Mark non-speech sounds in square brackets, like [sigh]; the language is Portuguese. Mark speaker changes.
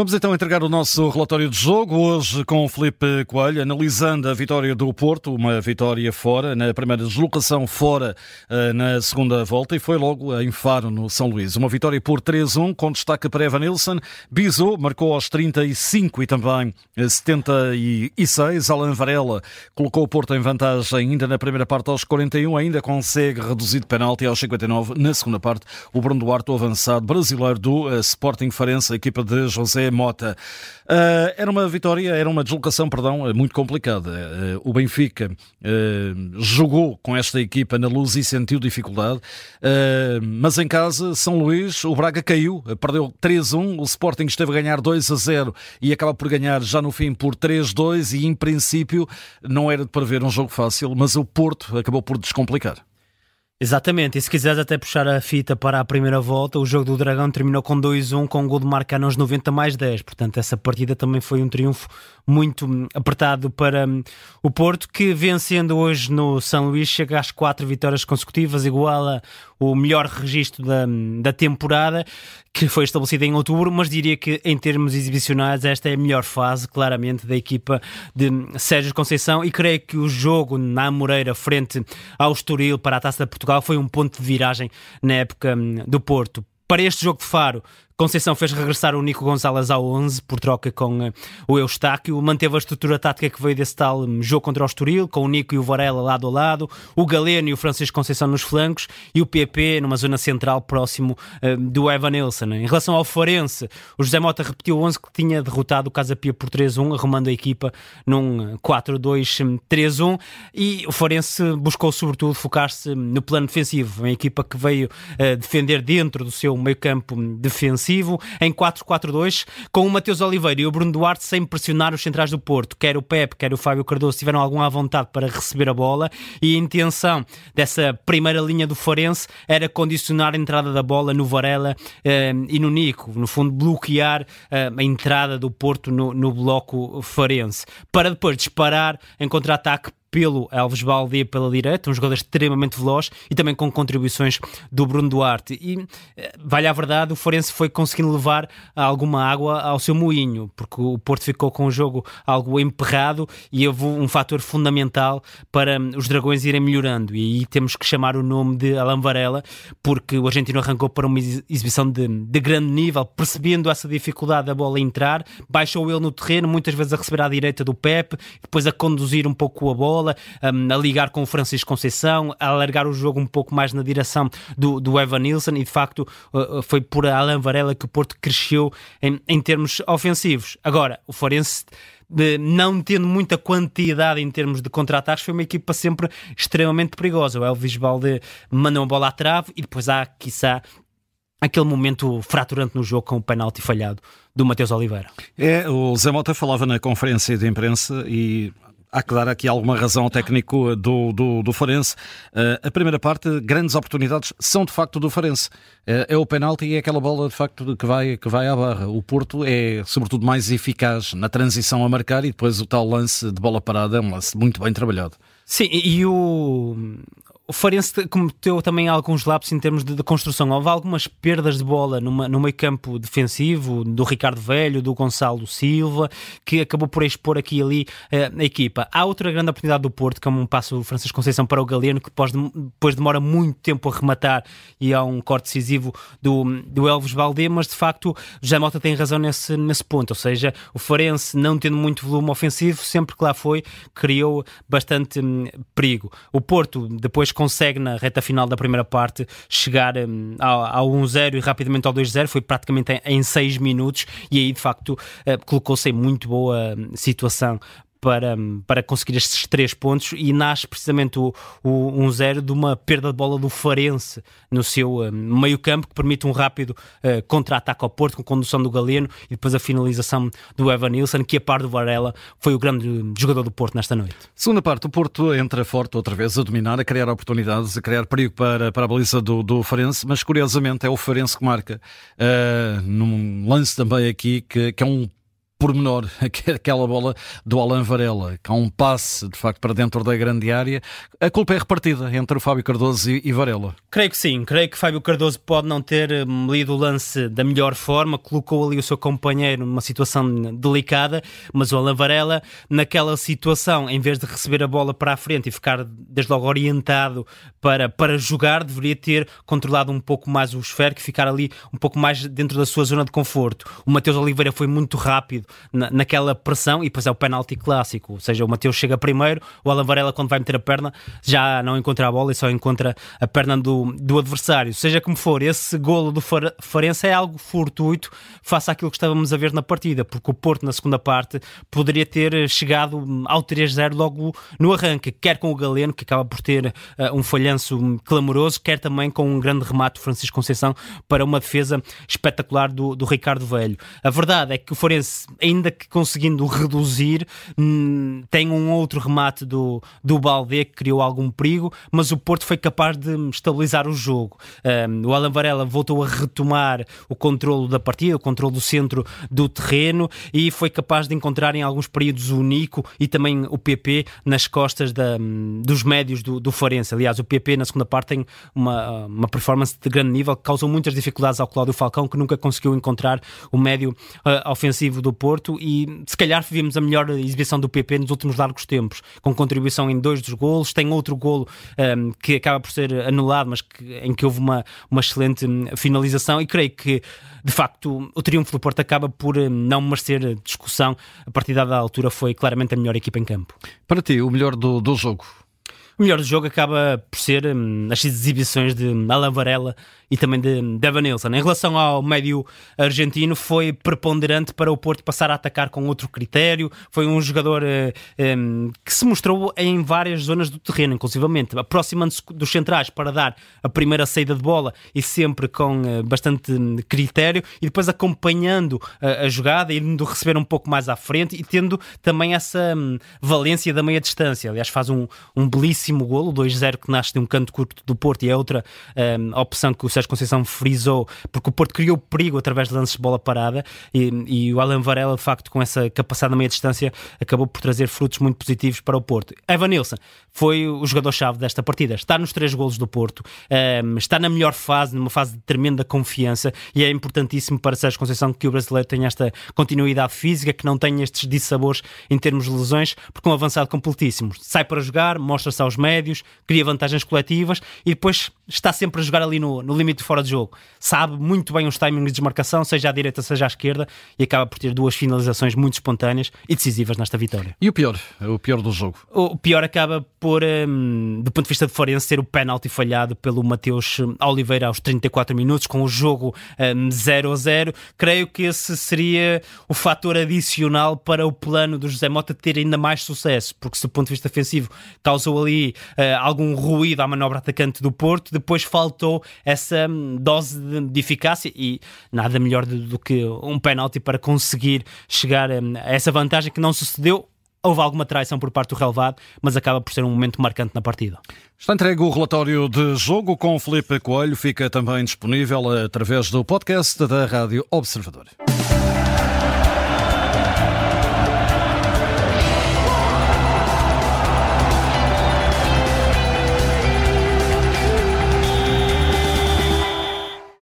Speaker 1: Vamos então entregar o nosso relatório de jogo, hoje com o Felipe Coelho, analisando a vitória do Porto, uma vitória fora, na primeira deslocação fora eh, na segunda volta, e foi logo em Faro, no São Luís. Uma vitória por 3-1, com destaque para Evan Nilsson. Bizot marcou aos 35 e também 76. Alan Varela colocou o Porto em vantagem ainda na primeira parte aos 41, ainda consegue reduzir de penalti aos 59. Na segunda parte, o Bruno Duarte, o avançado brasileiro do eh, Sporting Farense, a equipa de José Mota. Uh, era uma vitória, era uma deslocação, perdão, muito complicada. Uh, o Benfica uh, jogou com esta equipa na luz e sentiu dificuldade, mas em casa, São Luís, o Braga caiu, perdeu 3-1, o Sporting esteve a ganhar 2-0 e acaba por ganhar já no fim por 3-2 e em princípio não era de prever um jogo fácil, mas o Porto acabou por descomplicar.
Speaker 2: Exatamente, e se quiseres até puxar a fita para a primeira volta, o jogo do Dragão terminou com 2-1 com um gol de Marcano aos 90 mais 10, portanto essa partida também foi um triunfo muito apertado para hum, o Porto, que vencendo hoje no São Luís chega às quatro vitórias consecutivas, iguala o melhor registro da, hum, da temporada, que foi estabelecido em outubro, mas diria que em termos exibicionais esta é a melhor fase, claramente, da equipa de hum, Sérgio Conceição e creio que o jogo na Moreira frente ao Estoril para a Taça de Portugal foi um ponto de viragem na época do Porto. Para este jogo de Faro, Conceição fez regressar o Nico Gonzalez ao 11 por troca com uh, o Eustáquio, manteve a estrutura tática que veio desse tal um, jogo contra o Estoril, com o Nico e o Varela lado a lado, o Galeno e o Francisco Conceição nos flancos e o PP numa zona central próximo uh, do Evan Nilsson. Em relação ao Forense, o José Mota repetiu o 11 que tinha derrotado o Casa Pia por 3-1, arrumando a equipa num 4-2-3-1 hum, e o Forense buscou sobretudo focar-se no plano defensivo, uma equipa que veio uh, defender dentro do seu meio campo defensivo em 4-4-2, com o Mateus Oliveira e o Bruno Duarte sem pressionar os centrais do Porto. Quer o Pepe, quer o Fábio Cardoso tiveram alguma vontade para receber a bola e a intenção dessa primeira linha do Forense era condicionar a entrada da bola no Varela eh, e no Nico, no fundo bloquear eh, a entrada do Porto no, no bloco Farense, para depois disparar em contra-ataque pelo Elves Balde pela direita, um jogador extremamente veloz e também com contribuições do Bruno Duarte. E, eh, vale a verdade, o Forense foi conseguindo levar alguma água ao seu moinho, porque o Porto ficou com o jogo algo emperrado e houve um fator fundamental para hum, os Dragões irem melhorando. E aí temos que chamar o nome de Alan Varela, porque o argentino arrancou para uma exibição de, de grande nível, percebendo essa dificuldade da bola entrar, baixou ele no terreno, muitas vezes a receber à direita do Pepe, depois a conduzir um pouco a bola um, a ligar com o Francisco Conceição, a alargar o jogo um pouco mais na direção do, do Evan Nilsson e de facto uh, uh foi por Alan Varela que o Porto cresceu em, em termos ofensivos. Agora, o Forense de não tendo muita quantidade em termos de contra-ataques, foi uma equipa sempre extremamente perigosa. O Elvis Balde manda uma bola à trave e depois há, quiçá, aquele momento fraturante no jogo com o penalti falhado do Mateus Oliveira.
Speaker 1: É, o Zé Mota falava na conferência de imprensa e há que dar aqui alguma razão ao técnico do, do, do Farense. Uh, a primeira parte, grandes oportunidades são de facto do Farense. Uh, é o penalti e é aquela bola de facto que vai, que vai à barra. O Porto é sobretudo mais eficaz na transição a marcar e depois o tal lance de bola parada é um lance muito bem trabalhado.
Speaker 2: Sim, e o, o Farense cometeu também alguns lapsos em termos de, de, construção. Houve algumas perdas de bola numa, no meio campo defensivo, do Ricardo Velho, do Gonçalo Silva, que acabou por expor aqui e ali uh, a equipa. Há outra grande oportunidade do Porto, que é um passo do Francisco Conceição para o Galeno, que depois, depois demora muito tempo a rematar e há um corte decisivo do, do Elvis Valdê, mas de facto já Mota tem razão nesse, nesse ponto. Ou seja, o Farense, não tendo muito volume ofensivo, sempre que lá foi, criou bastante hum, perigo. O Porto, depois consegue na reta final da primeira parte chegar um, ao, ao 1-0 e rapidamente ao 2-0, foi praticamente em 6 minutos e aí de facto uh, colocou-se em muito boa hum, situação para, para conseguir estes três pontos e nasce precisamente o, o 1-0 de uma perda de bola do Farense no seu uh, meio campo que permite um rápido uh, contra-ataque ao Porto com condução do Galeno e depois a finalização do Evan Nilsson que a par do Varela foi o grande jogador do Porto nesta noite.
Speaker 1: Segunda parte, o Porto entra forte outra vez a dominar, a criar oportunidades, a criar perigo para, para a baliza do, do Farense, mas curiosamente é o Farense que marca uh, num lance também aqui que, que é um pormenor, [laughs] aquela bola do Alan Varela, que há um passe de facto para dentro da grande área. A culpa é repartida entre o Fábio Cardoso e, Varela.
Speaker 2: Creio que sim, creio que Fábio Cardoso pode não ter hum, lido o lance da melhor forma, colocou ali o seu companheiro numa situação delicada, mas o Alan Varela, naquela situação, em vez de receber a bola para a frente e ficar desde logo orientado para, para jogar, deveria ter controlado um pouco mais o esférico, ficar ali um pouco mais dentro da sua zona de conforto. O Mateus Oliveira foi muito rápido na, naquela pressão e depois é o penalti clássico, ou seja, o Mateus chega primeiro, o Alan Varela quando vai meter a perna já não encontra a bola e só encontra a perna do, do adversário. Seja como for, esse golo do Farense é algo fortuito face àquilo que estávamos a ver na partida, porque o Porto na segunda parte poderia ter chegado ao 3-0 logo no arranque, quer com o Galeno, que acaba por ter uh, um falhanço clamoroso, quer também com um grande remate do Francisco Conceição para uma defesa espetacular do, do Ricardo Velho. A verdade é que o Forense, ainda que conseguindo reduzir, hum, tem um outro remate do, do Balde que criou algum perigo, mas o Porto foi capaz de estabilizar o jogo. Um, o Alan Varela voltou a retomar o controle da partida, o controle do centro do terreno e foi capaz de encontrar em alguns períodos o Nico e também o PP nas costas da, dos médios do, do Forense. Aliás, o PP na segunda parte tem uma, uma performance de grande nível que causou muitas dificuldades ao Cláudio Falcão, que nunca conseguiu encontrar o médio uh, ofensivo do Porto e se calhar vimos a melhor exibição do PP nos últimos largos tempos, com contribuição em dois dos golos, tem outro golo um, que acaba por ser anulado, mas que, em que houve uma, uma excelente hum, finalização e creio que de facto o triunfo do Porto acaba por hum, não merecer discussão. A partir da altura foi claramente a melhor equipa em campo.
Speaker 1: Para ti, o melhor do, do jogo?
Speaker 2: O melhor do jogo acaba por ser hum, as exibições de Alan Varela e também de Devon Nilsson. Em relação ao médio argentino, foi preponderante para o Porto passar a atacar com outro critério. Foi um jogador eh, um, que se mostrou em várias zonas do terreno, inclusivamente, aproximando-se dos centrais para dar a primeira saída de bola e sempre com uh, bastante critério, e depois acompanhando uh, a jogada, indo receber um pouco mais à frente e tendo também essa valência da meia distância. Aliás, faz um, um belíssimo belíssimo golo, 2-0 que nasce de um canto curto do Porto e é outra um, opção que o Sérgio Conceição frisou, porque o Porto criou perigo através de lances de bola parada e, e o Alan Varela, de facto, com essa capacidade na meia distância, acabou por trazer frutos muito positivos para o Porto. Evan Nilsson foi o jogador-chave desta partida, está nos três golos do Porto, um, está na melhor fase, numa fase de tremenda confiança e é importantíssimo para Sérgio Conceição que o brasileiro tenha esta continuidade física, que não tenha estes dissabores em termos de lesões, porque um avançado completíssimo sai para jogar, mostra-se aos médios, cria vantagens coletivas e depois está sempre a jogar ali no, no limite de fora de jogo. Sabe muito bem os timings de desmarcação, seja à direita, seja à esquerda, e acaba por ter duas finalizações muito espontâneas e decisivas nesta vitória.
Speaker 1: E o pior? O pior do jogo?
Speaker 2: O pior acaba por, um, do ponto de vista de Forense, ser o penalti falhado pelo Mateus Oliveira aos 34 minutos, com o jogo um, 0 a 0. Creio que esse seria o fator adicional para o plano do José Mota ter ainda mais sucesso, porque se do ponto de vista ofensivo causou ali uh, algum ruído à manobra atacante do Porto, depois faltou essa hum, dose de, de eficácia e nada melhor do, do que um penalti para conseguir chegar um, a essa vantagem que não sucedeu houve alguma traição por parte do relevado, mas acaba por ser um momento marcante na partida.
Speaker 1: Está entregue o relatório de jogo com Felipe Coelho, fica também disponível através do podcast da Rádio Observador.